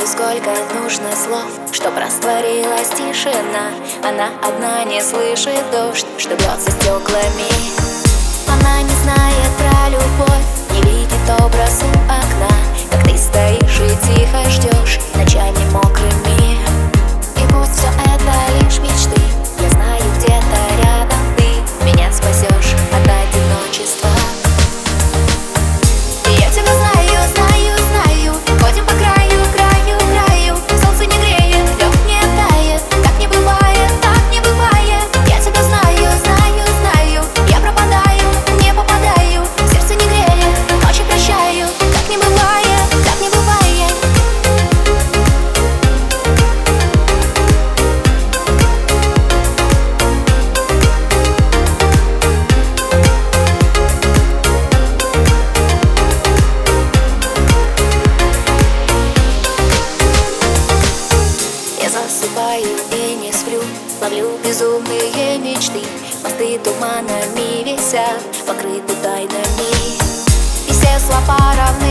сколько нужно слов Чтоб растворилась тишина. Она одна не слышит дождь Что бьется стеклами. Она не знает про любовь Не видит образ засыпаю и не сплю. Ловлю безумные мечты Мосты туманами висят Покрыты тайнами. И все слова равны